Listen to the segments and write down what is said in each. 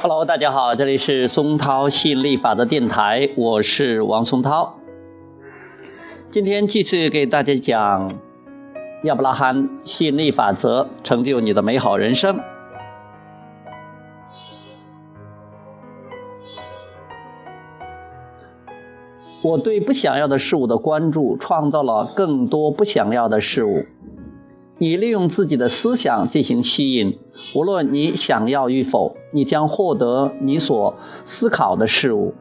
Hello，大家好，这里是松涛吸引力法则电台，我是王松涛。今天继续给大家讲亚伯拉罕吸引力法则，成就你的美好人生。我对不想要的事物的关注，创造了更多不想要的事物。你利用自己的思想进行吸引。无论你想要与否，你将获得你所思考的事物。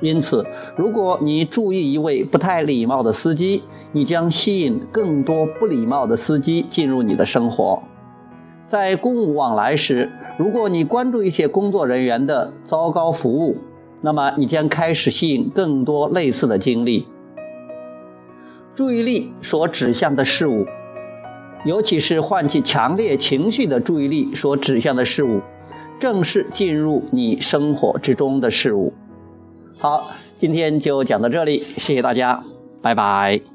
因此，如果你注意一位不太礼貌的司机，你将吸引更多不礼貌的司机进入你的生活。在公务往来时，如果你关注一些工作人员的糟糕服务，那么你将开始吸引更多类似的经历。注意力所指向的事物。尤其是唤起强烈情绪的注意力所指向的事物，正是进入你生活之中的事物。好，今天就讲到这里，谢谢大家，拜拜。